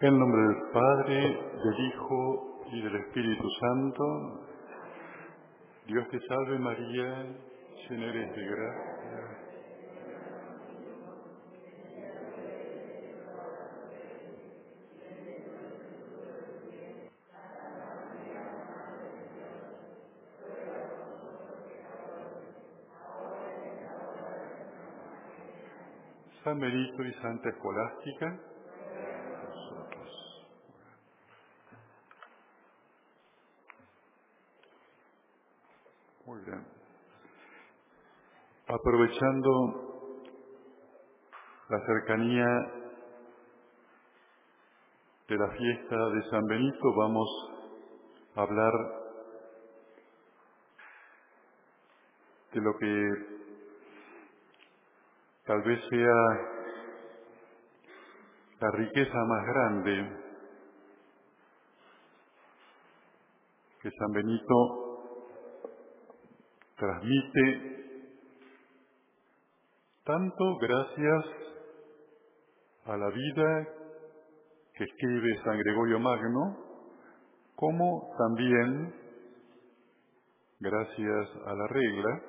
En nombre del Padre, del Hijo y del Espíritu Santo, Dios te salve María, llena eres de gracia. San Benito y Santa Escolástica, nosotros. Muy bien. Aprovechando la cercanía de la fiesta de San Benito, vamos a hablar de lo que tal vez sea la riqueza más grande que San Benito transmite tanto gracias a la vida que escribe San Gregorio Magno, como también gracias a la regla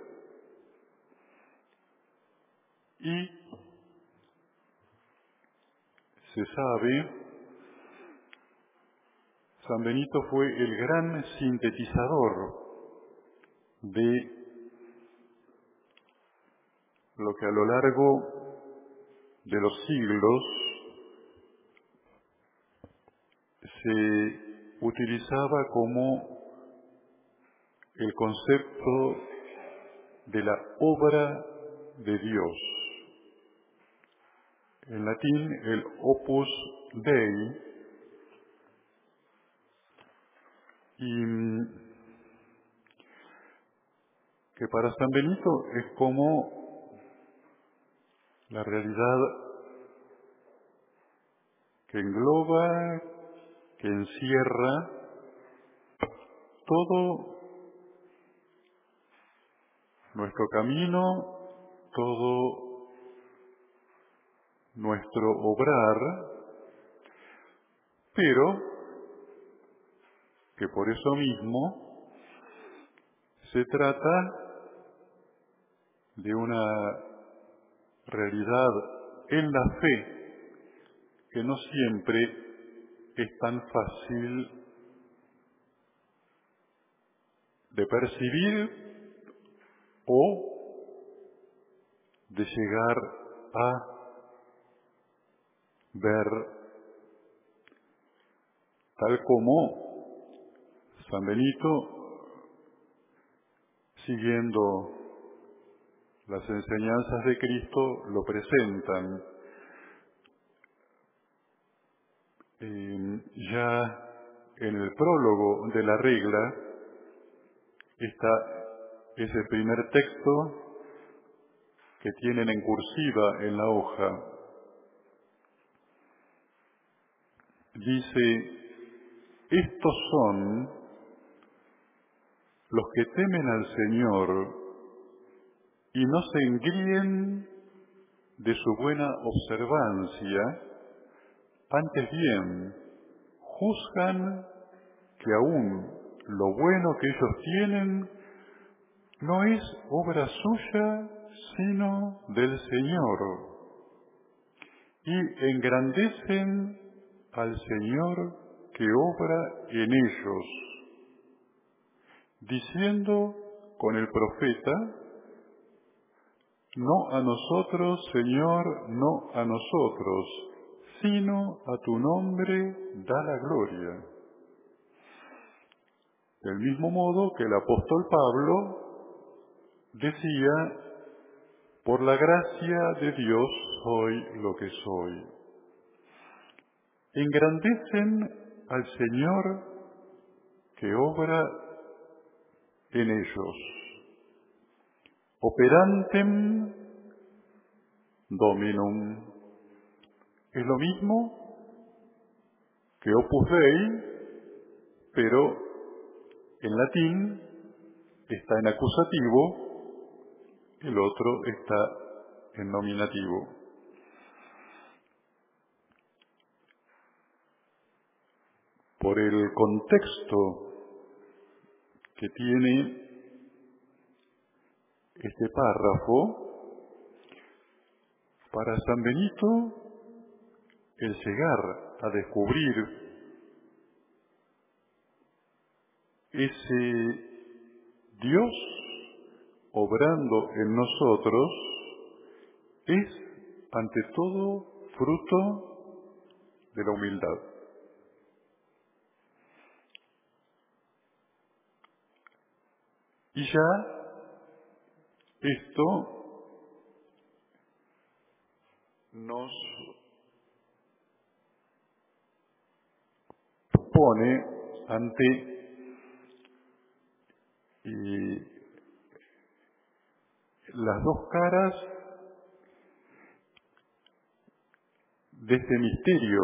y se sabe, San Benito fue el gran sintetizador de lo que a lo largo de los siglos se utilizaba como el concepto de la obra de Dios. En latín, el opus dei, y que para San Benito es como la realidad que engloba, que encierra todo nuestro camino, todo nuestro obrar, pero que por eso mismo se trata de una realidad en la fe que no siempre es tan fácil de percibir o de llegar a ver tal como San Benito, siguiendo las enseñanzas de Cristo, lo presentan. ya en el prólogo de la regla está ese primer texto que tienen en cursiva en la hoja. Dice, estos son los que temen al Señor y no se engríen de su buena observancia, antes bien, juzgan que aún lo bueno que ellos tienen no es obra suya, sino del Señor. Y engrandecen al Señor que obra en ellos, diciendo con el profeta, no a nosotros, Señor, no a nosotros, sino a tu nombre da la gloria. Del mismo modo que el apóstol Pablo decía, por la gracia de Dios soy lo que soy. Engrandecen al Señor que obra en ellos. Operantem Dominum. Es lo mismo que Opus Dei, pero en latín está en acusativo, el otro está en nominativo. por el contexto que tiene este párrafo, para San Benito el llegar a descubrir ese Dios obrando en nosotros es ante todo fruto de la humildad. Y ya esto nos pone ante las dos caras de este misterio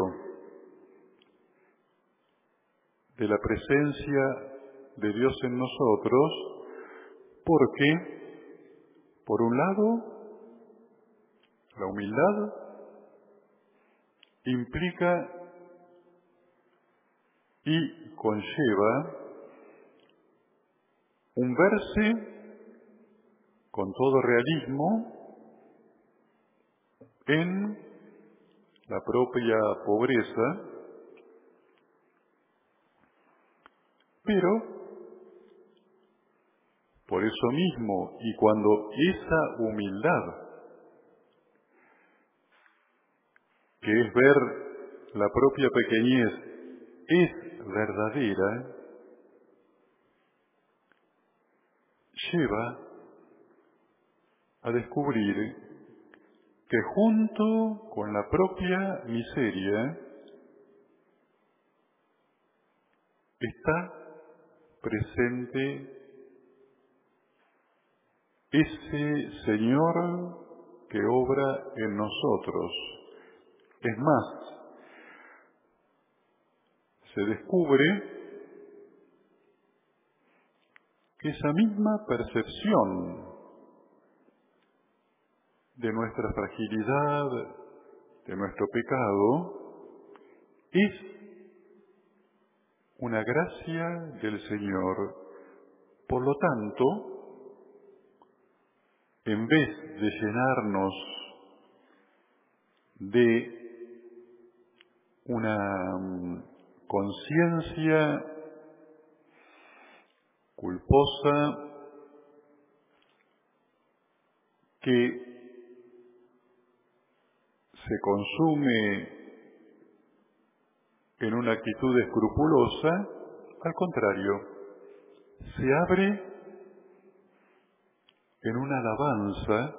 de la presencia de Dios en nosotros, porque, por un lado, la humildad implica y conlleva un verse con todo realismo en la propia pobreza, pero por eso mismo y cuando esa humildad, que es ver la propia pequeñez, es verdadera, lleva a descubrir que junto con la propia miseria está presente ese Señor que obra en nosotros. Es más, se descubre que esa misma percepción de nuestra fragilidad, de nuestro pecado, es una gracia del Señor. Por lo tanto, en vez de llenarnos de una mm, conciencia culposa que se consume en una actitud escrupulosa, al contrario, se abre en una alabanza,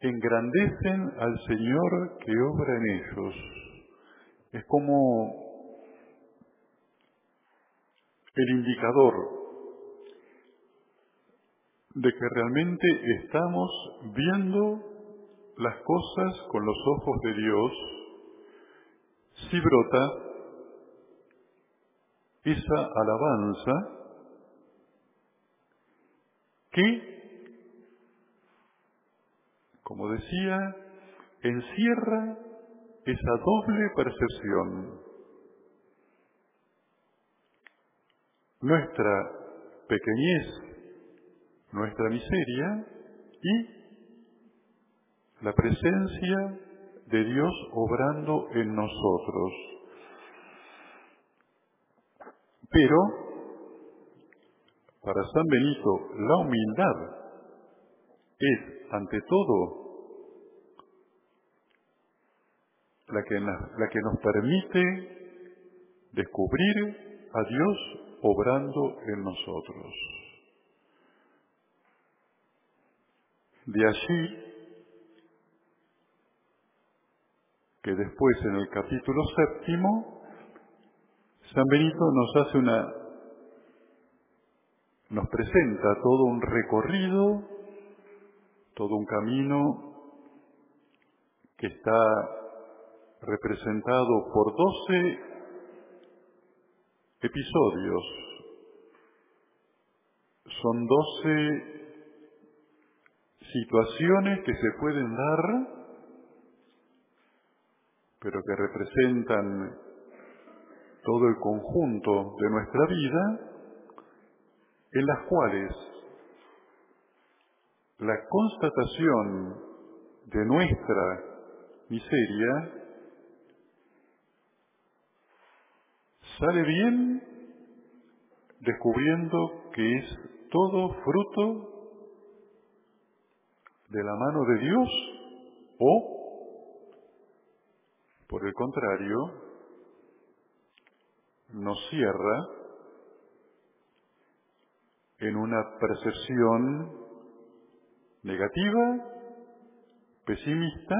engrandecen al Señor que obra en ellos. Es como el indicador de que realmente estamos viendo las cosas con los ojos de Dios, si brota esa alabanza que, como decía, encierra esa doble percepción. Nuestra pequeñez, nuestra miseria y la presencia de Dios obrando en nosotros. Pero, para San Benito, la humildad es, ante todo, la que, nos permite descubrir a Dios obrando en nosotros. De allí que después en el capítulo séptimo, San Benito nos hace una, nos presenta todo un recorrido, todo un camino que está representado por doce episodios. Son doce situaciones que se pueden dar pero que representan todo el conjunto de nuestra vida, en las cuales la constatación de nuestra miseria sale bien descubriendo que es todo fruto de la mano de Dios o, por el contrario, nos cierra en una percepción negativa, pesimista,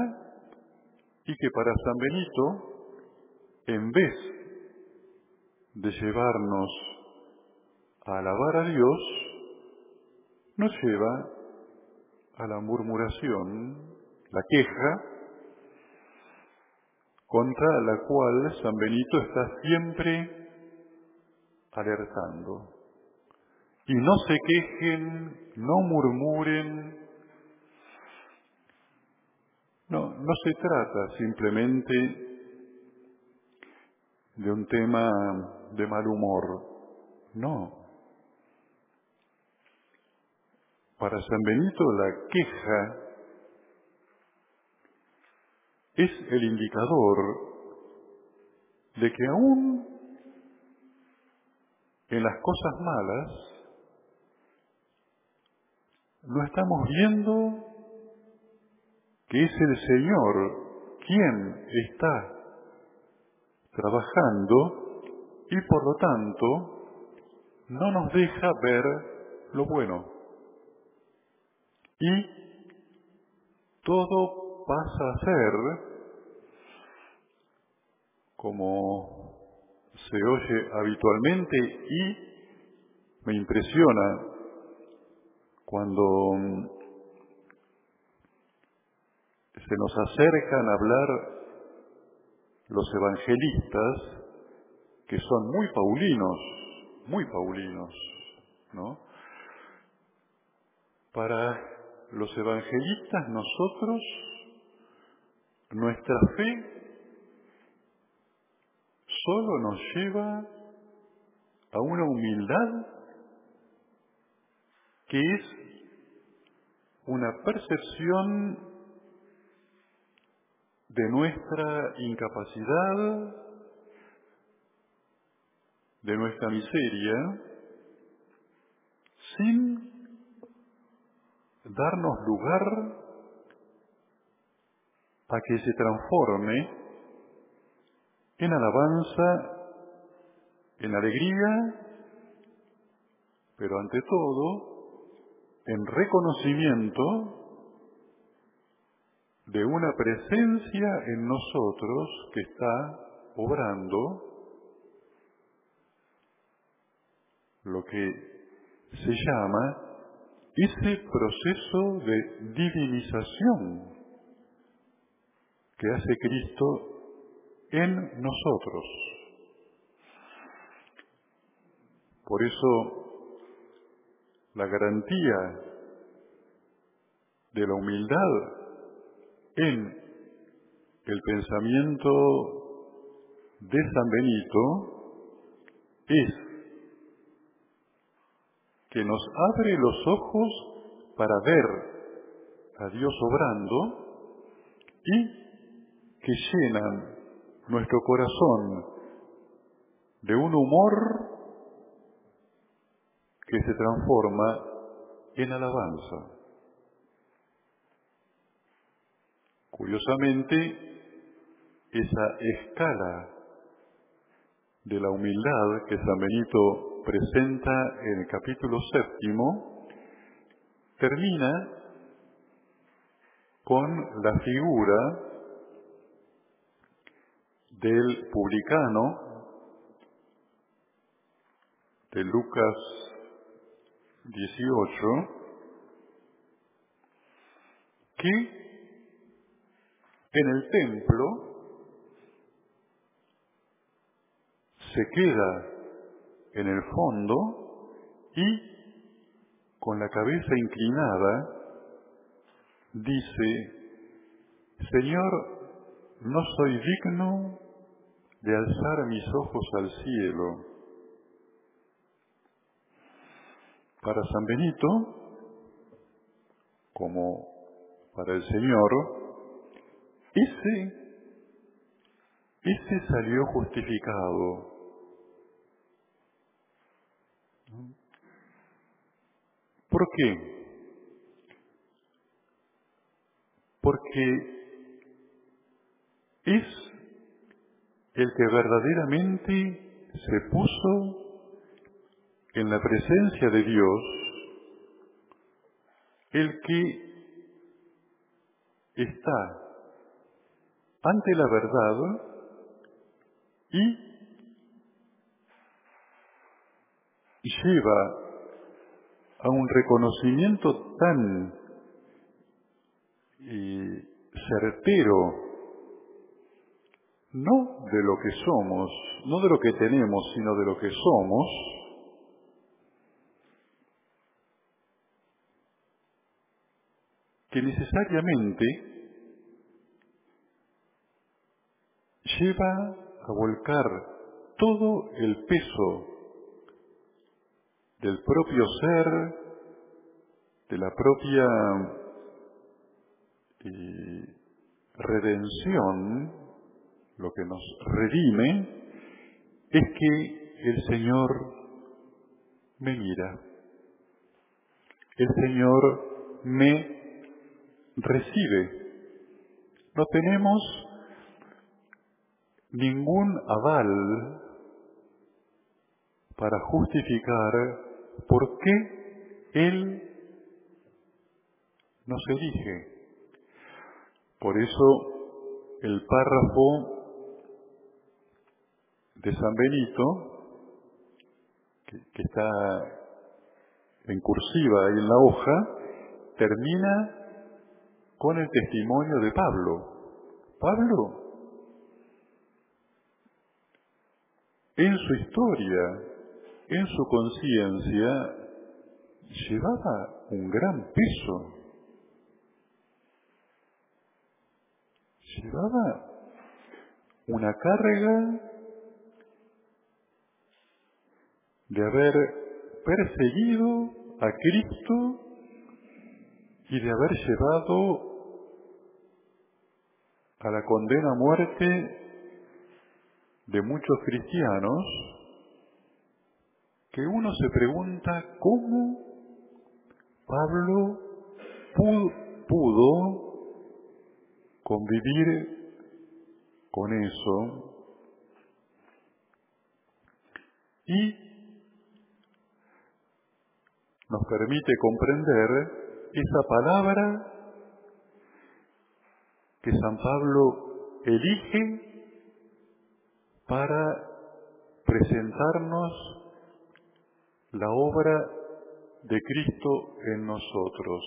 y que para San Benito, en vez de llevarnos a alabar a Dios, nos lleva a la murmuración, la queja, contra la cual San Benito está siempre alertando. Y no se quejen, no murmuren. No, no se trata simplemente de un tema de mal humor. No. Para San Benito la queja es el indicador de que aún en las cosas malas no estamos viendo que es el Señor quien está trabajando y por lo tanto no nos deja ver lo bueno. Y todo pasa a ser como se oye habitualmente y me impresiona cuando se nos acercan a hablar los evangelistas que son muy paulinos, muy paulinos, ¿no? Para los evangelistas nosotros, nuestra fe solo nos lleva a una humildad que es una percepción de nuestra incapacidad, de nuestra miseria, sin darnos lugar a que se transforme en alabanza, en alegría, pero ante todo en reconocimiento de una presencia en nosotros que está obrando lo que se llama ese proceso de divinización que hace Cristo en nosotros. Por eso, la garantía de la humildad en el pensamiento de San Benito es que nos abre los ojos para ver a Dios obrando y que llenan nuestro corazón de un humor que se transforma en alabanza. Curiosamente, esa escala de la humildad que San Benito presenta en el capítulo séptimo, termina con la figura del publicano de Lucas 18, que en el templo se queda en el fondo y con la cabeza inclinada dice, Señor, no soy digno de alzar mis ojos al cielo. Para San Benito, como para el Señor, ese, ese salió justificado. ¿Por qué? Porque es el que verdaderamente se puso en la presencia de Dios, el que está ante la verdad y lleva a un reconocimiento tan eh, certero, no de lo que somos, no de lo que tenemos, sino de lo que somos, que necesariamente lleva a volcar todo el peso del propio ser, de la propia eh, redención, lo que nos redime, es que el Señor me mira, el Señor me recibe. No tenemos ningún aval para justificar por qué Él nos elige. Por eso el párrafo de San Benito, que, está en cursiva ahí en la hoja, termina con el testimonio de Pablo. Pablo, en su historia, en su conciencia, llevaba un gran peso. Llevaba una carga de haber perseguido a Cristo y de haber llevado a la condena a muerte de muchos cristianos, que uno se pregunta cómo Pablo pudo, convivir con eso. Y nos permite comprender esa palabra que San Pablo elige para presentarnos la obra de Cristo en nosotros.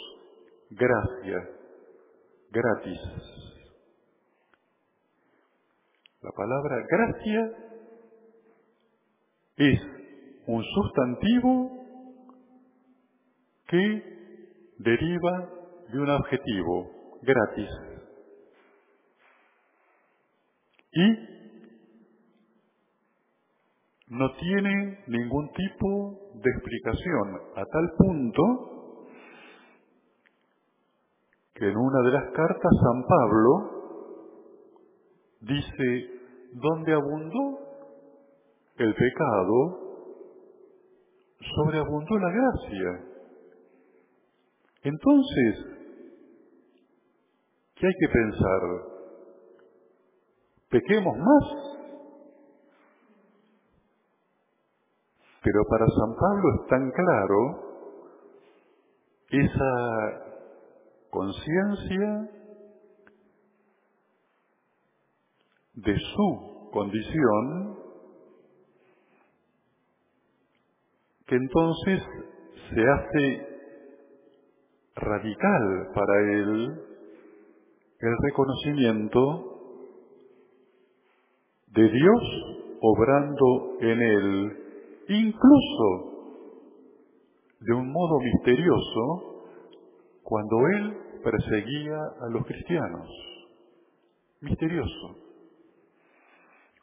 Gracia, gratis. La palabra gracia es un sustantivo que deriva de un adjetivo, gratis y no tiene ningún tipo de explicación, a tal punto que en una de las cartas San Pablo dice, donde abundó el pecado, sobreabundó la gracia. Entonces, ¿qué hay que pensar? Pequemos más. Pero para San Pablo es tan claro esa conciencia de su condición que entonces se hace radical para él el reconocimiento de Dios obrando en él, incluso de un modo misterioso, cuando él perseguía a los cristianos. Misterioso.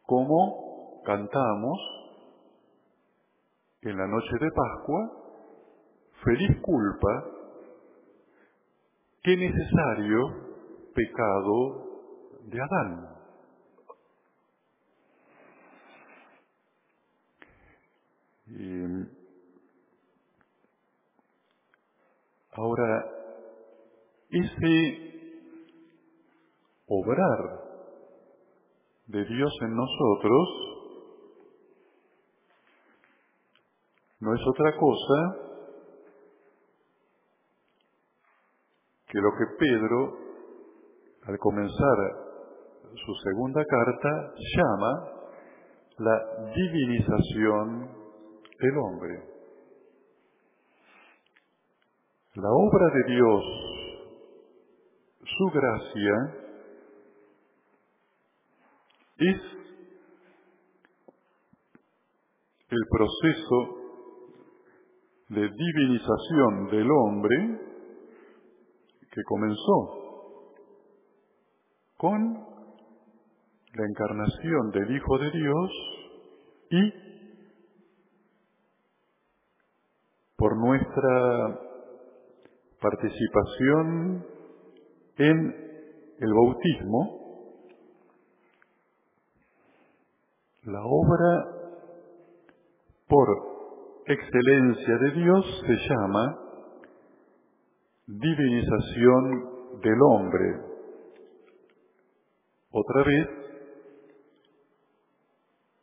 como cantamos en la noche de Pascua, feliz culpa, qué necesario pecado de Adán. Ahora, ese obrar de Dios en nosotros no es otra cosa que lo que Pedro, al comenzar su segunda carta, llama la divinización del hombre. La obra de Dios, su gracia, es el proceso de divinización del hombre que comenzó con la encarnación del Hijo de Dios y por nuestra participación en el bautismo, la obra por excelencia de Dios se llama divinización del hombre. Otra vez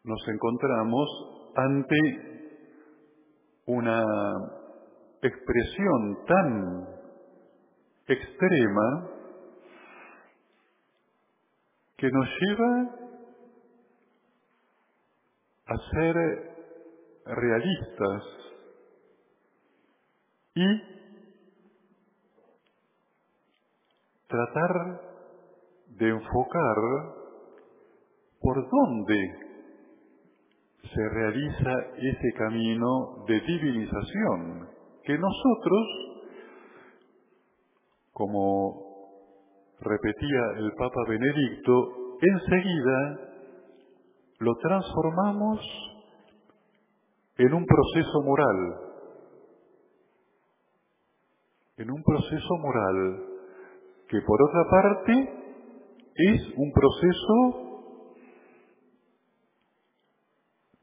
nos encontramos ante una expresión tan extrema que nos lleva a ser realistas y tratar de enfocar por dónde se realiza ese camino de divinización que nosotros, como repetía el Papa Benedicto, enseguida lo transformamos en un proceso moral, en un proceso moral que por otra parte es un proceso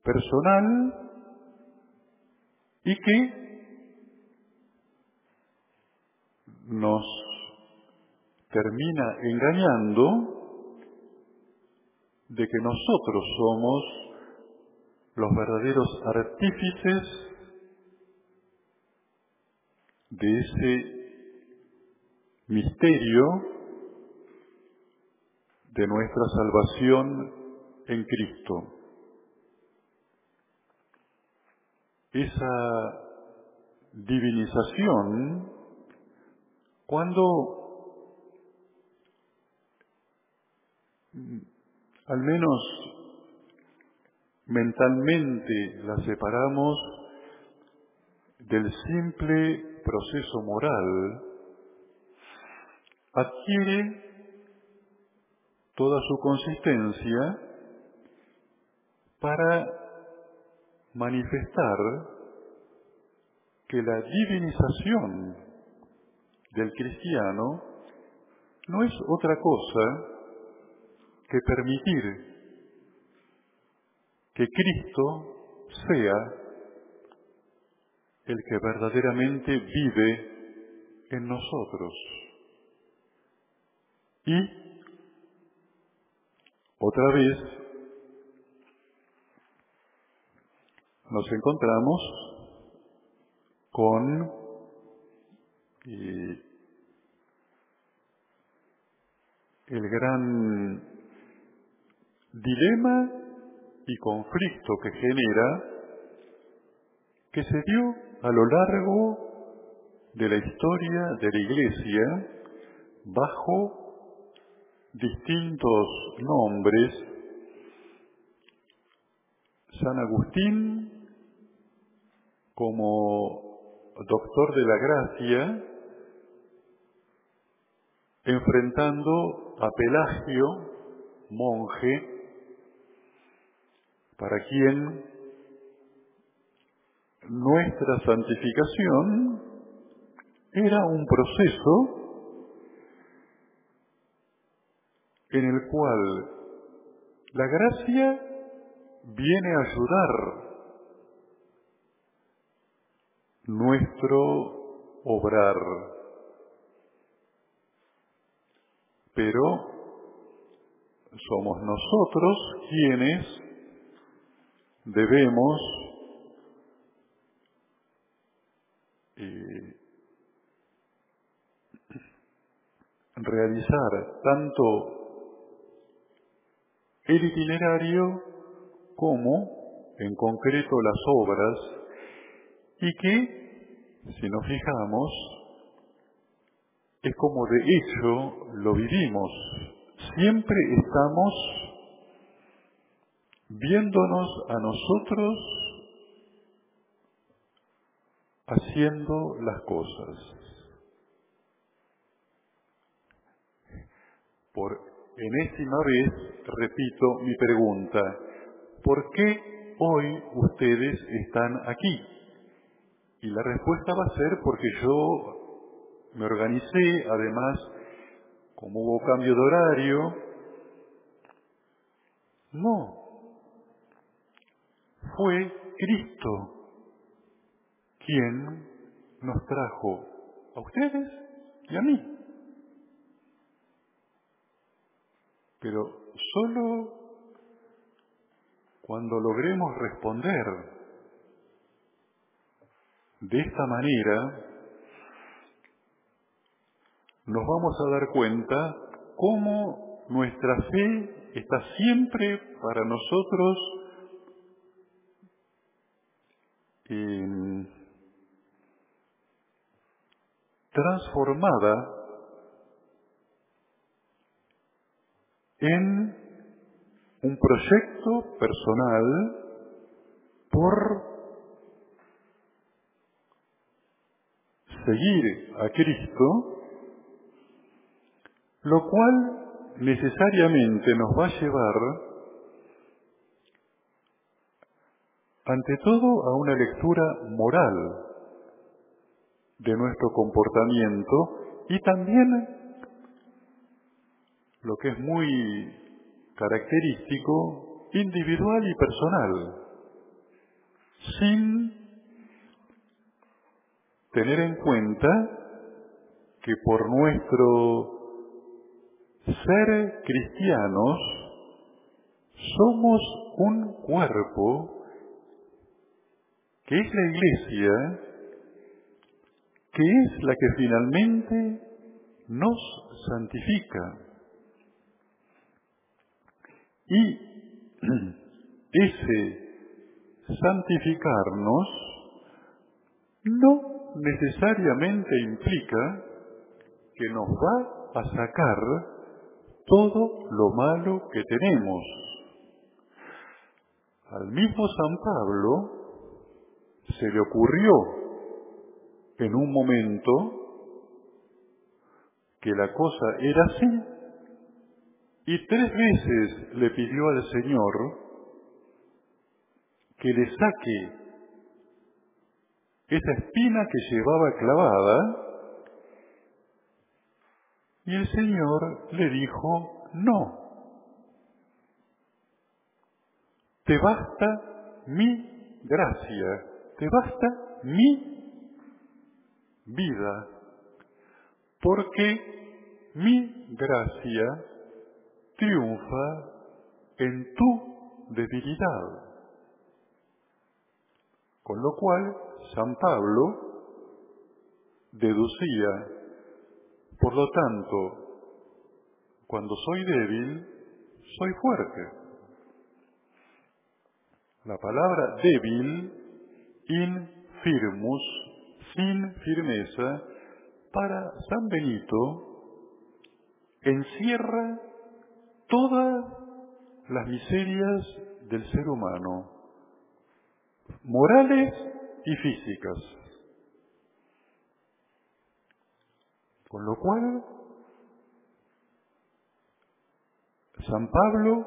personal y que nos termina engañando de que nosotros somos los verdaderos artífices de ese misterio de nuestra salvación en Cristo. Esa divinización, cuando al menos mentalmente la separamos del simple proceso moral, adquiere toda su consistencia para manifestar que la divinización del cristiano no es otra cosa que permitir que Cristo sea el que verdaderamente vive en nosotros. Y otra vez nos encontramos con el gran dilema y conflicto que genera, que se dio a lo largo de la historia de la Iglesia bajo distintos nombres. San Agustín como doctor de la gracia, enfrentando a Pelagio, monje, para quien nuestra santificación era un proceso en el cual la gracia viene a ayudar nuestro obrar. Pero somos nosotros quienes debemos eh, realizar tanto el itinerario como en concreto las obras y que, si nos fijamos, es como de hecho lo vivimos. Siempre estamos viéndonos a nosotros haciendo las cosas. Por enésima vez repito mi pregunta, ¿por qué hoy ustedes están aquí? Y la respuesta va a ser porque yo me organicé, además, como hubo cambio de horario, no, fue Cristo quien nos trajo a ustedes y a mí. Pero solo cuando logremos responder de esta manera, nos vamos a dar cuenta cómo nuestra fe está siempre para nosotros transformada en un proyecto personal por seguir a Cristo, lo cual necesariamente nos va a llevar ante todo a una lectura moral de nuestro comportamiento y también lo que es muy característico, individual y personal, sin tener en cuenta que por nuestro ser cristianos somos un cuerpo que es la iglesia, que es la que finalmente nos santifica. Y ese santificarnos no necesariamente implica que nos va a sacar todo lo malo que tenemos. Al mismo San Pablo se le ocurrió en un momento que la cosa era así y tres veces le pidió al Señor que le saque esa espina que llevaba clavada y el Señor le dijo, no, te basta mi gracia, te basta mi vida, porque mi gracia triunfa en tu debilidad. Con lo cual, San Pablo deducía, por lo tanto, cuando soy débil, soy fuerte. La palabra débil, infirmus, sin firmeza, para San Benito, encierra todas las miserias del ser humano, morales y físicas. Con lo cual, San Pablo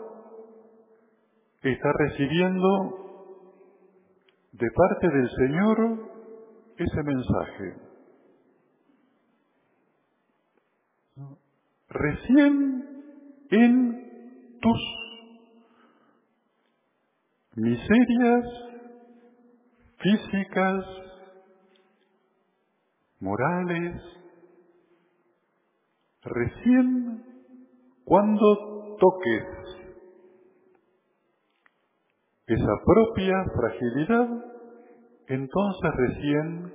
está recibiendo de parte del Señor ese mensaje. Recién en tus miserias físicas, morales, recién cuando toques esa propia fragilidad, entonces recién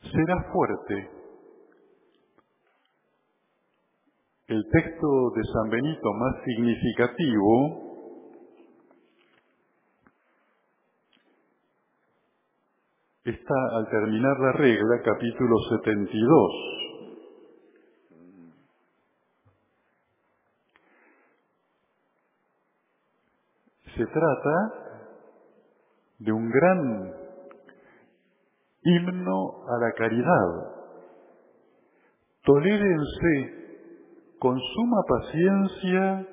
serás fuerte. El texto de San Benito más significativo está al terminar la regla, capítulo 72. Se trata de un gran himno a la caridad. Tolérense con suma paciencia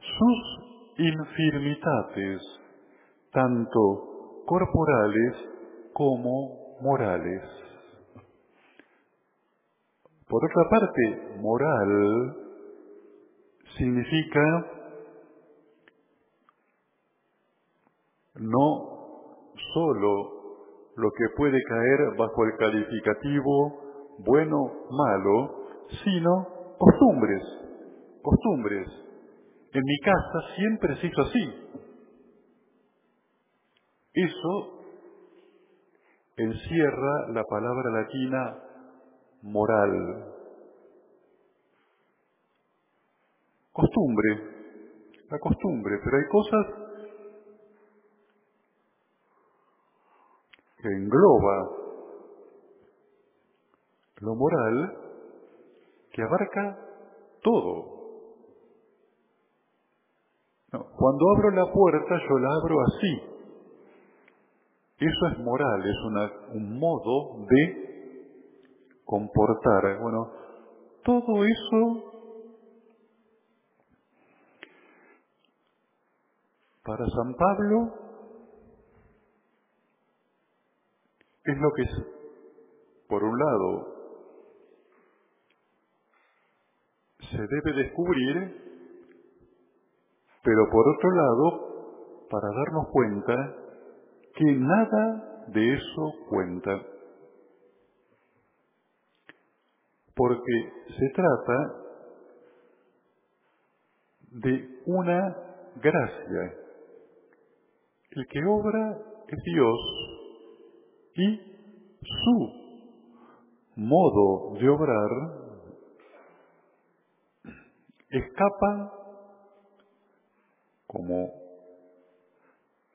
sus infirmitates, tanto corporales como morales. Por otra parte, moral significa no solo lo que puede caer bajo el calificativo bueno, malo, sino costumbres, costumbres. En mi casa siempre se hizo así. Eso encierra la palabra latina moral. Costumbre, la costumbre, pero hay cosas que engloba lo moral que abarca todo. cuando abro la puerta yo la abro así, eso es moral, es un modo de comportar. Bueno, todo eso para San Pablo es lo que por un lado, se debe descubrir, pero por otro lado, para darnos cuenta que nada de eso cuenta, porque se trata de una gracia. El que obra es Dios y su modo de obrar escapa como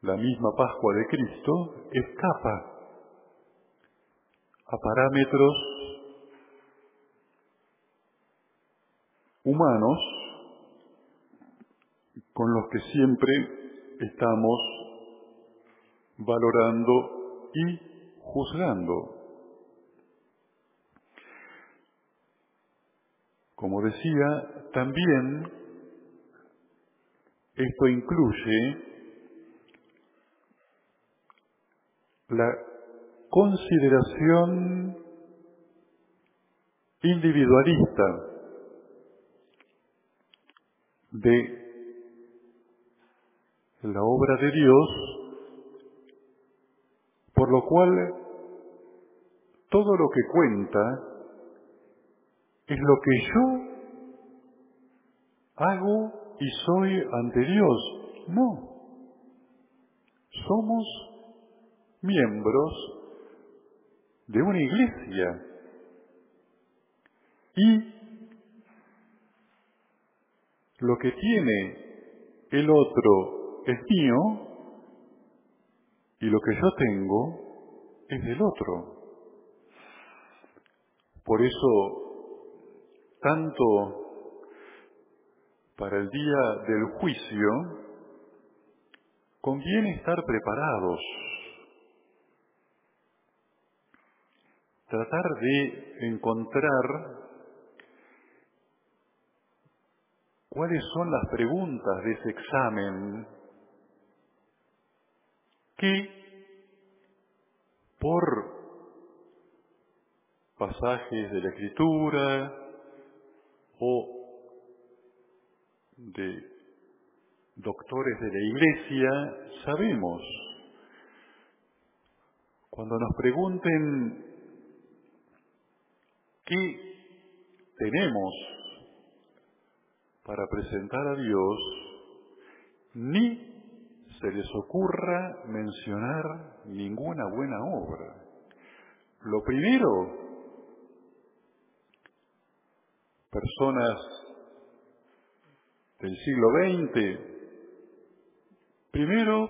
la misma Pascua de Cristo escapa a parámetros humanos con los que siempre estamos valorando y juzgando. Como decía, también esto incluye la consideración individualista de la obra de Dios, por lo cual todo lo que cuenta es lo que yo hago y soy ante Dios. No, somos miembros de una iglesia. Y lo que tiene el otro es mío y lo que yo tengo es del otro. Por eso, tanto para el día del juicio, conviene estar preparados tratar de encontrar cuáles son las preguntas de ese examen que por pasajes de la escritura o de doctores de la iglesia sabemos. Cuando nos pregunten qué tenemos para presentar a Dios, ni se les ocurra mencionar ninguna buena obra. Lo primero, personas del siglo XX, primero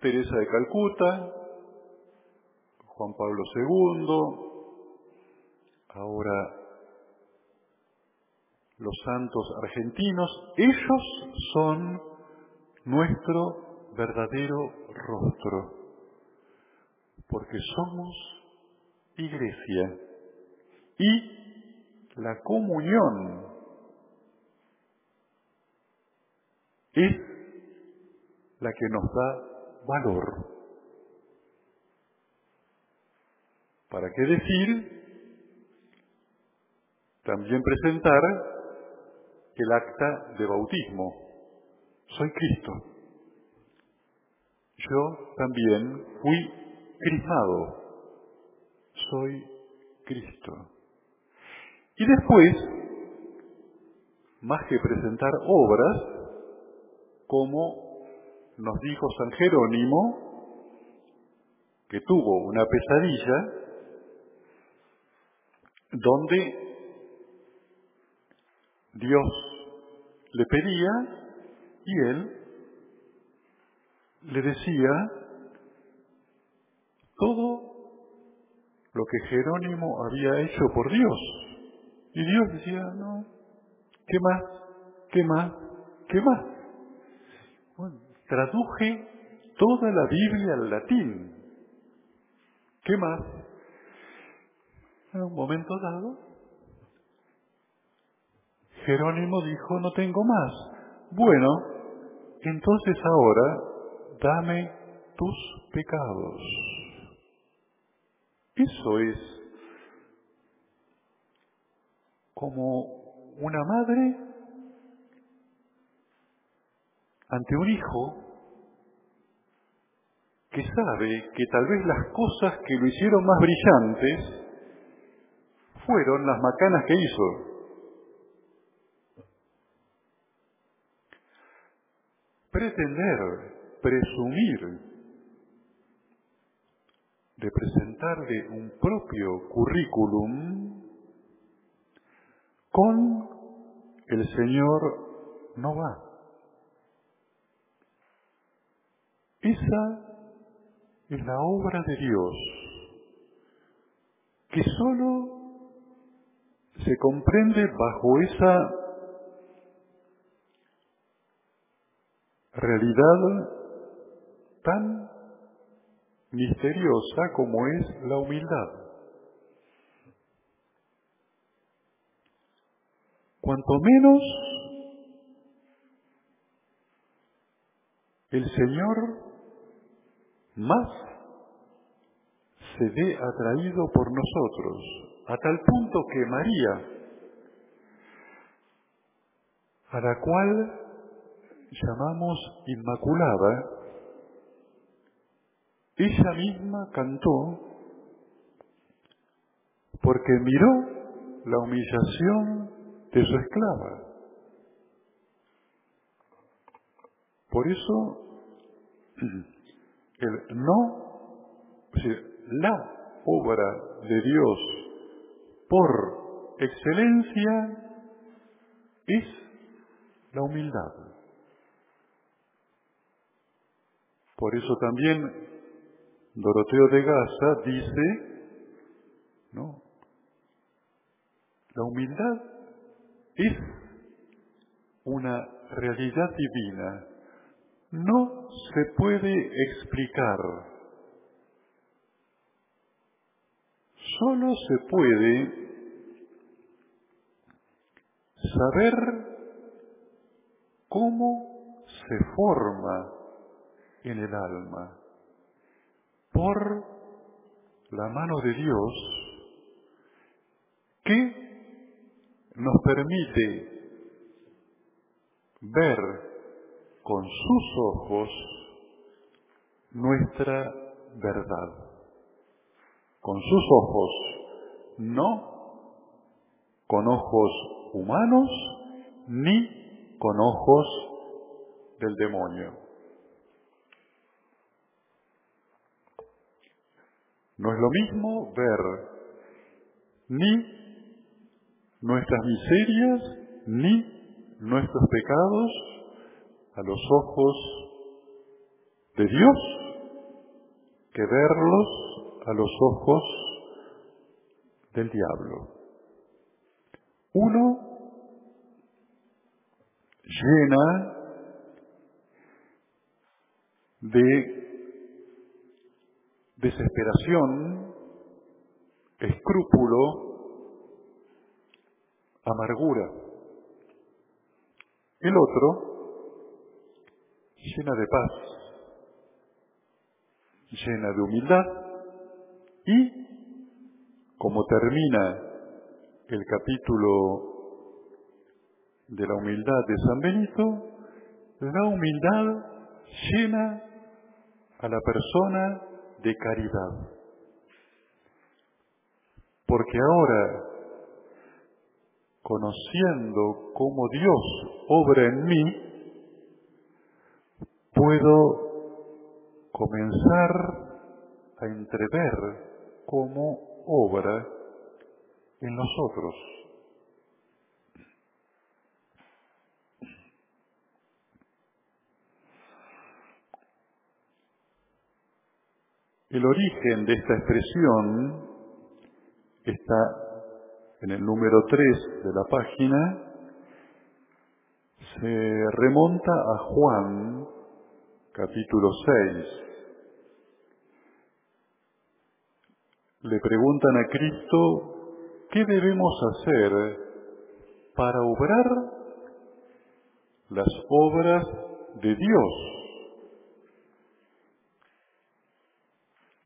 Teresa de Calcuta, Juan Pablo II, ahora los santos argentinos, ellos son nuestro verdadero rostro, porque somos iglesia y la comunión es la que nos da valor. ¿Para qué decir? También presentar el acta de bautismo. Soy Cristo. Yo también fui crismado. Soy Cristo. Y después, más que presentar obras, como nos dijo San Jerónimo, que tuvo una pesadilla donde Dios le pedía y él le decía todo lo que Jerónimo había hecho por Dios. Y Dios decía, no, ¿qué más? ¿Qué más? ¿Qué más? Bueno, traduje toda la Biblia al latín. ¿Qué más? En un momento dado, Jerónimo dijo, no tengo más. Bueno, entonces ahora dame tus pecados. Eso es como una madre ante un hijo que sabe que tal vez las cosas que lo hicieron más brillantes fueron las macanas que hizo. Pretender, presumir de presentarle un propio currículum con el Señor no va. Esa es la obra de Dios, que solo se comprende bajo esa realidad tan misteriosa como es la humildad. Cuanto menos el Señor más se ve atraído por nosotros, a tal punto que María, a la cual llamamos Inmaculada, ella misma cantó porque miró la humillación de su esclava. Por eso el no, la obra de Dios por excelencia es la humildad. Por eso también Doroteo de Gaza dice, ¿no? La humildad es una realidad divina no se puede explicar. Solo se puede saber cómo se forma en el alma por la mano de Dios que nos permite ver con sus ojos nuestra verdad. Con sus ojos, no con ojos humanos ni con ojos del demonio. No es lo mismo ver ni nuestras miserias ni nuestros pecados a los ojos de Dios que verlos a los ojos del diablo. Uno llena de desesperación, escrúpulo, amargura. El otro llena de paz, llena de humildad y, como termina el capítulo de la humildad de San Benito, la humildad llena a la persona de caridad. Porque ahora, conociendo cómo Dios obra en mí, puedo comenzar a entrever cómo obra en nosotros. El origen de esta expresión está en el número 3 de la página. Se remonta a Juan, capítulo 6. Le preguntan a Cristo, ¿qué debemos hacer para obrar las obras de Dios?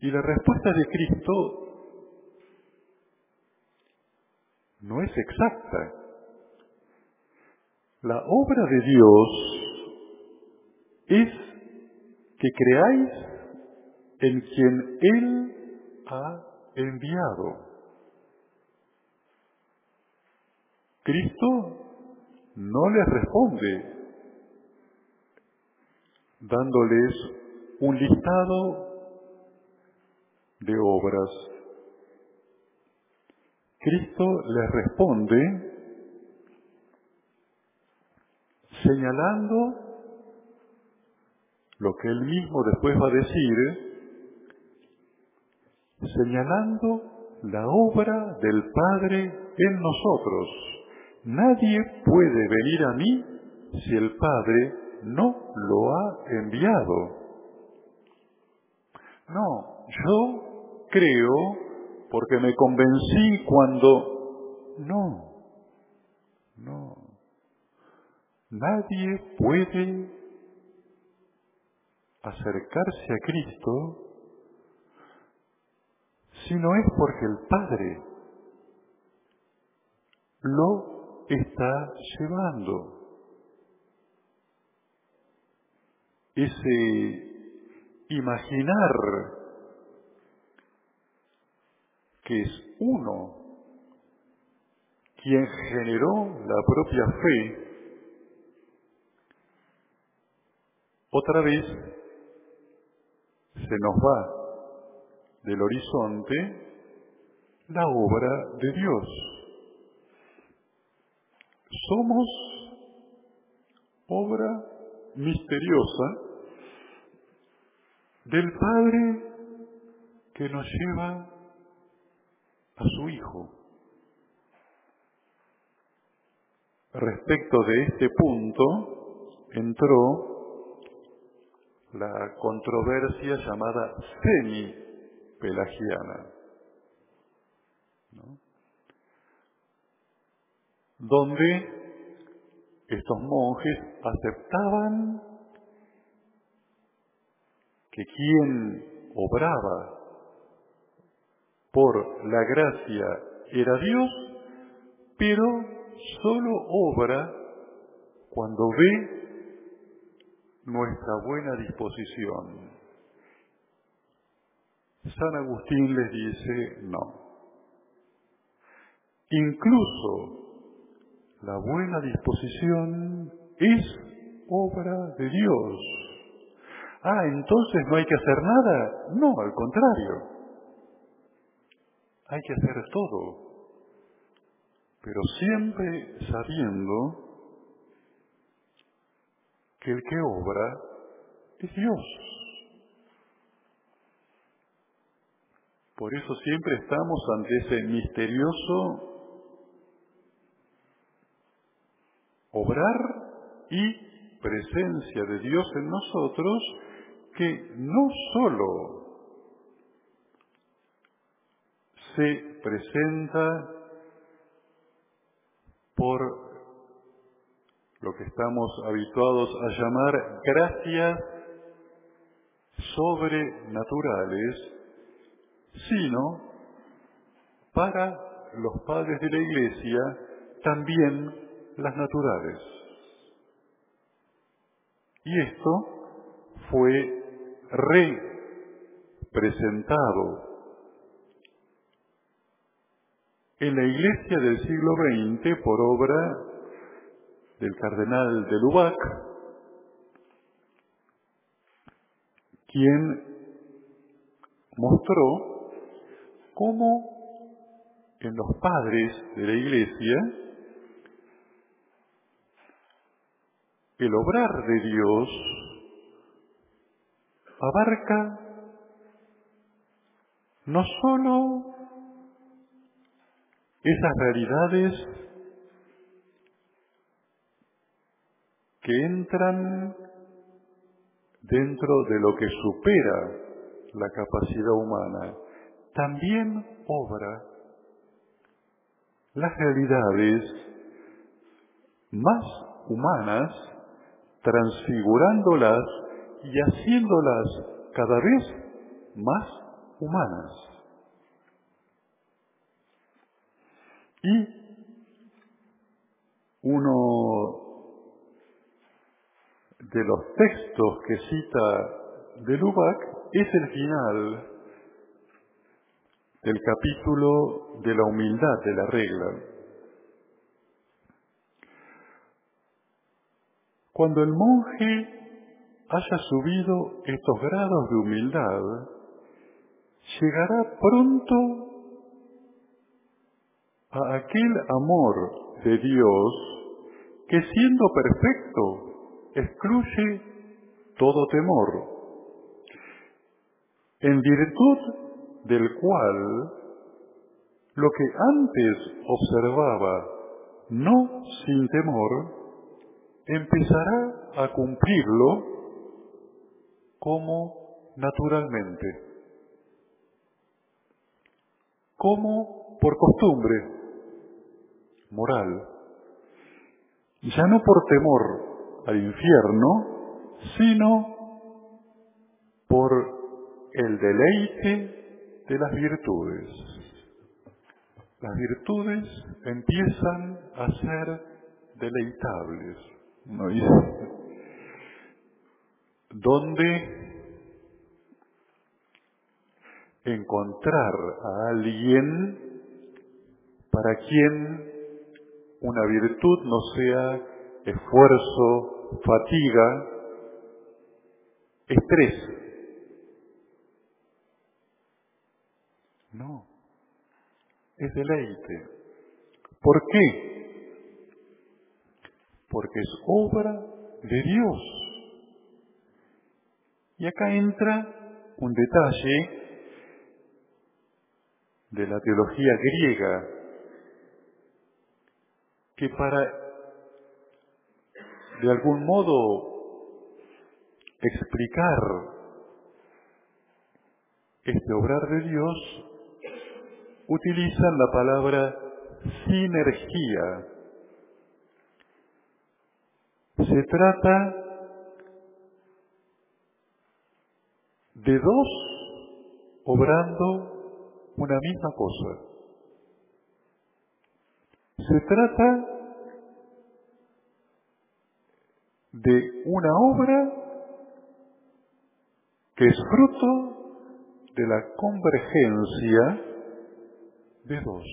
Y la respuesta de Cristo no es exacta. La obra de Dios es que creáis en quien Él ha enviado. Cristo no les responde dándoles un listado de obras. Cristo les responde señalando lo que él mismo después va a decir, señalando la obra del Padre en nosotros. Nadie puede venir a mí si el Padre no lo ha enviado. No, yo creo porque me convencí cuando... No, no. Nadie puede acercarse a Cristo si no es porque el Padre lo está llevando. Ese imaginar que es uno quien generó la propia fe, otra vez se nos va del horizonte la obra de Dios. Somos obra misteriosa del Padre que nos lleva a su hijo. Respecto de este punto entró la controversia llamada semi-pelagiana, donde estos monjes aceptaban que quien obraba por la gracia era Dios, pero solo obra cuando ve nuestra buena disposición. San Agustín les dice, no. Incluso la buena disposición es obra de Dios. Ah, entonces no hay que hacer nada. No, al contrario. Hay que hacer todo. Pero siempre sabiendo que el que obra es Dios. Por eso siempre estamos ante ese misterioso obrar y presencia de Dios en nosotros que no solo se presenta por lo que estamos habituados a llamar gracias sobrenaturales, sino para los padres de la Iglesia también las naturales. Y esto fue representado en la iglesia del siglo XX por obra del cardenal de Lubac, quien mostró cómo en los padres de la iglesia el obrar de Dios abarca no sólo esas realidades que entran dentro de lo que supera la capacidad humana, también obra las realidades más humanas, transfigurándolas y haciéndolas cada vez más humanas. Y uno de los textos que cita de Lubac es el final del capítulo de la humildad de la regla. Cuando el monje haya subido estos grados de humildad, llegará pronto a aquel amor de Dios que siendo perfecto excluye todo temor, en virtud del cual lo que antes observaba no sin temor, empezará a cumplirlo como naturalmente, como por costumbre moral, ya no por temor al infierno, sino por el deleite de las virtudes. Las virtudes empiezan a ser deleitables, ¿no dice? Donde encontrar a alguien para quien una virtud no sea esfuerzo, fatiga, estrés. No, es deleite. ¿Por qué? Porque es obra de Dios. Y acá entra un detalle de la teología griega que para de algún modo explicar este obrar de Dios, utilizan la palabra sinergia. Se trata de dos obrando una misma cosa. Se trata de una obra que es fruto de la convergencia de dos.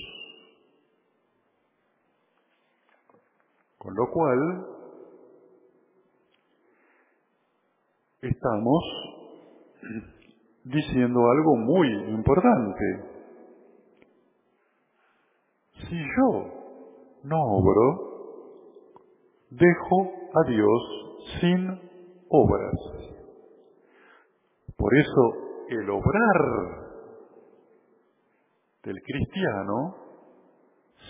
Con lo cual, estamos diciendo algo muy importante. Si yo no obro, dejo a Dios sin obras. Por eso el obrar del cristiano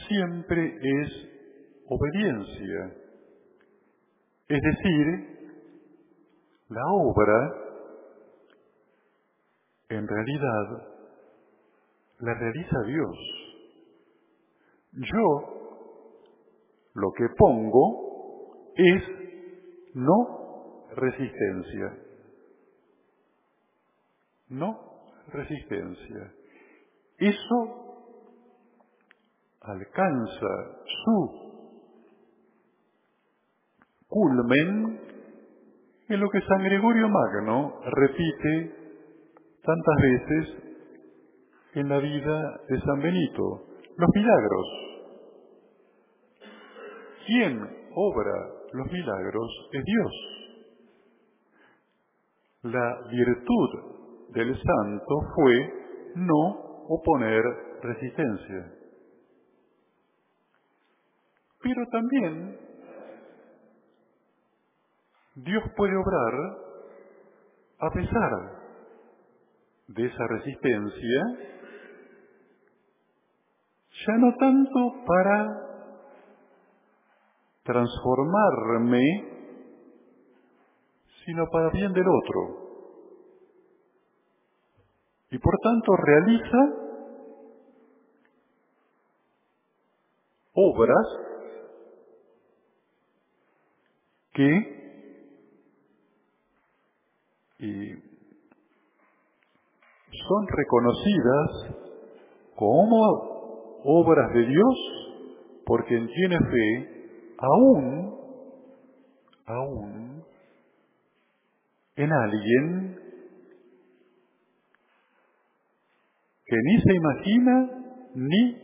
siempre es obediencia. Es decir, la obra en realidad la realiza Dios. Yo lo que pongo es no resistencia. No resistencia. Eso alcanza su culmen en lo que San Gregorio Magno repite tantas veces en la vida de San Benito, los milagros. ¿Quién obra los milagros es Dios. La virtud del santo fue no oponer resistencia. Pero también Dios puede obrar a pesar de esa resistencia, ya no tanto para transformarme, sino para bien del otro. Y por tanto realiza obras que son reconocidas como obras de Dios por quien tiene fe, aún, aún, en alguien que ni se imagina ni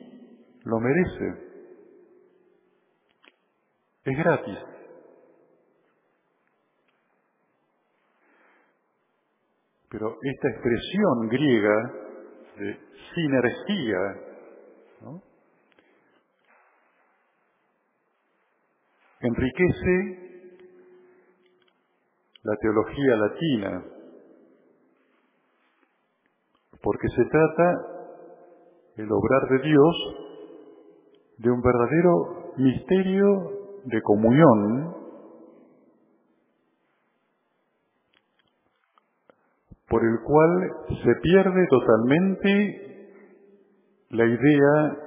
lo merece. Es gratis. Pero esta expresión griega de sinergia, enriquece la teología latina, porque se trata, el obrar de Dios, de un verdadero misterio de comunión por el cual se pierde totalmente la idea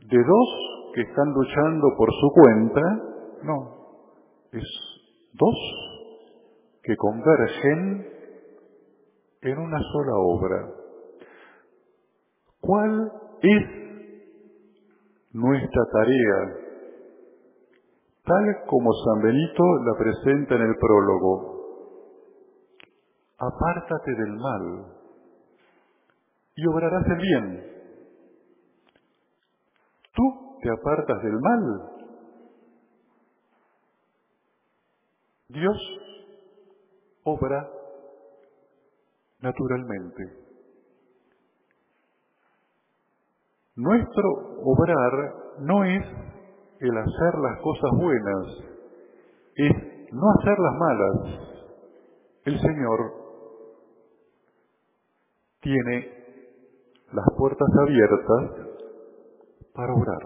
de dos que están luchando por su cuenta, no, es dos que convergen en una sola obra. ¿Cuál es nuestra tarea? Tal como San Benito la presenta en el prólogo apártate del mal y obrarás el bien. Tú te apartas del mal. Dios obra naturalmente. Nuestro obrar no es el hacer las cosas buenas, es no hacer las malas. El Señor tiene las puertas abiertas para orar.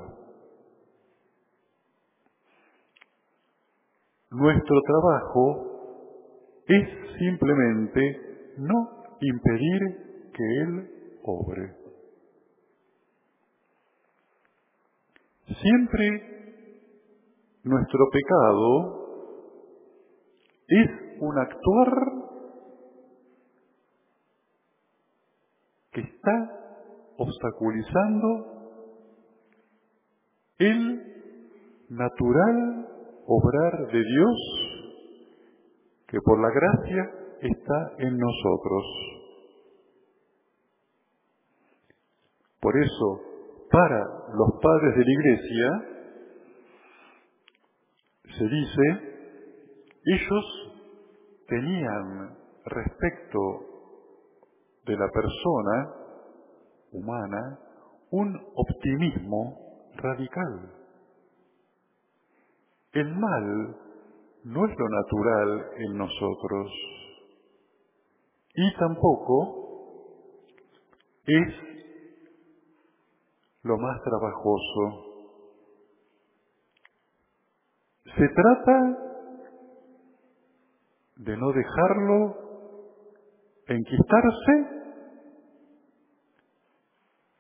Nuestro trabajo es simplemente no impedir que Él obre. Siempre nuestro pecado es un actuar está obstaculizando el natural obrar de Dios que por la gracia está en nosotros. Por eso, para los padres de la iglesia, se dice, ellos tenían respecto de la persona humana un optimismo radical. El mal no es lo natural en nosotros y tampoco es lo más trabajoso. Se trata de no dejarlo enquistarse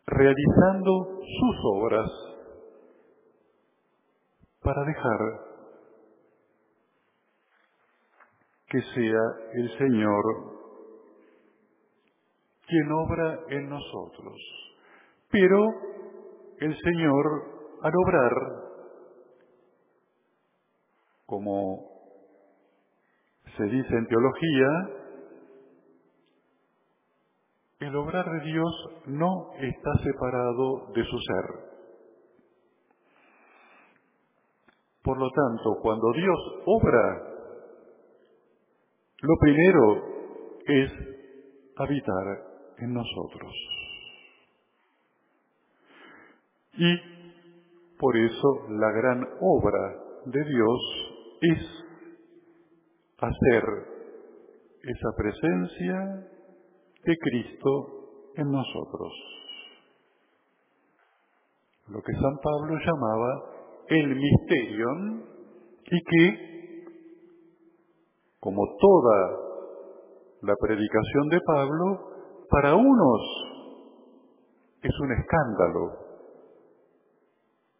realizando sus obras para dejar que sea el Señor quien obra en nosotros. Pero el Señor, al obrar, como se dice en teología, el obrar de Dios no está separado de su ser. Por lo tanto, cuando Dios obra, lo primero es habitar en nosotros. Y por eso la gran obra de Dios es hacer esa presencia de Cristo en nosotros. Lo que San Pablo llamaba el misterio y que, como toda la predicación de Pablo, para unos es un escándalo,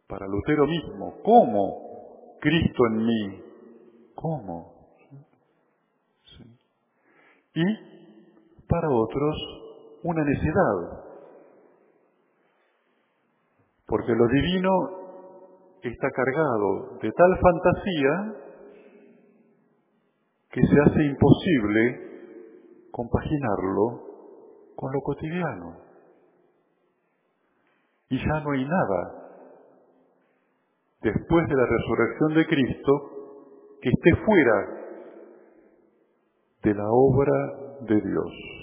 para Lutero mismo, ¿cómo Cristo en mí? ¿Cómo? Y para otros una necedad, porque lo divino está cargado de tal fantasía que se hace imposible compaginarlo con lo cotidiano. Y ya no hay nada después de la resurrección de Cristo que esté fuera de la obra de Dios.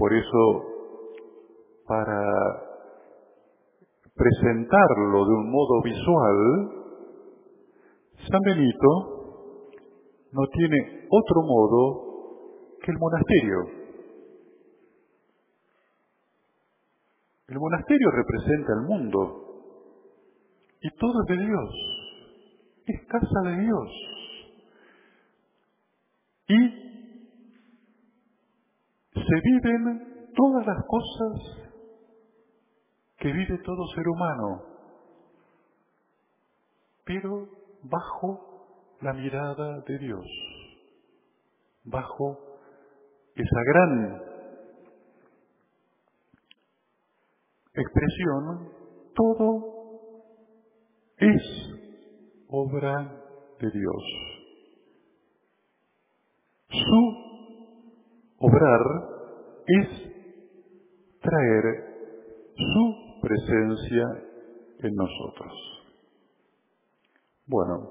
Por eso, para presentarlo de un modo visual, San Benito no tiene otro modo que el monasterio. El monasterio representa el mundo y todo es de Dios, es casa de Dios. Y se viven todas las cosas que vive todo ser humano, pero bajo la mirada de Dios, bajo esa gran expresión, todo es obra de Dios. Su obrar es traer su presencia en nosotros. Bueno,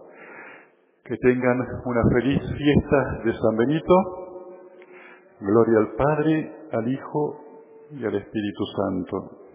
que tengan una feliz fiesta de San Benito. Gloria al Padre, al Hijo y al Espíritu Santo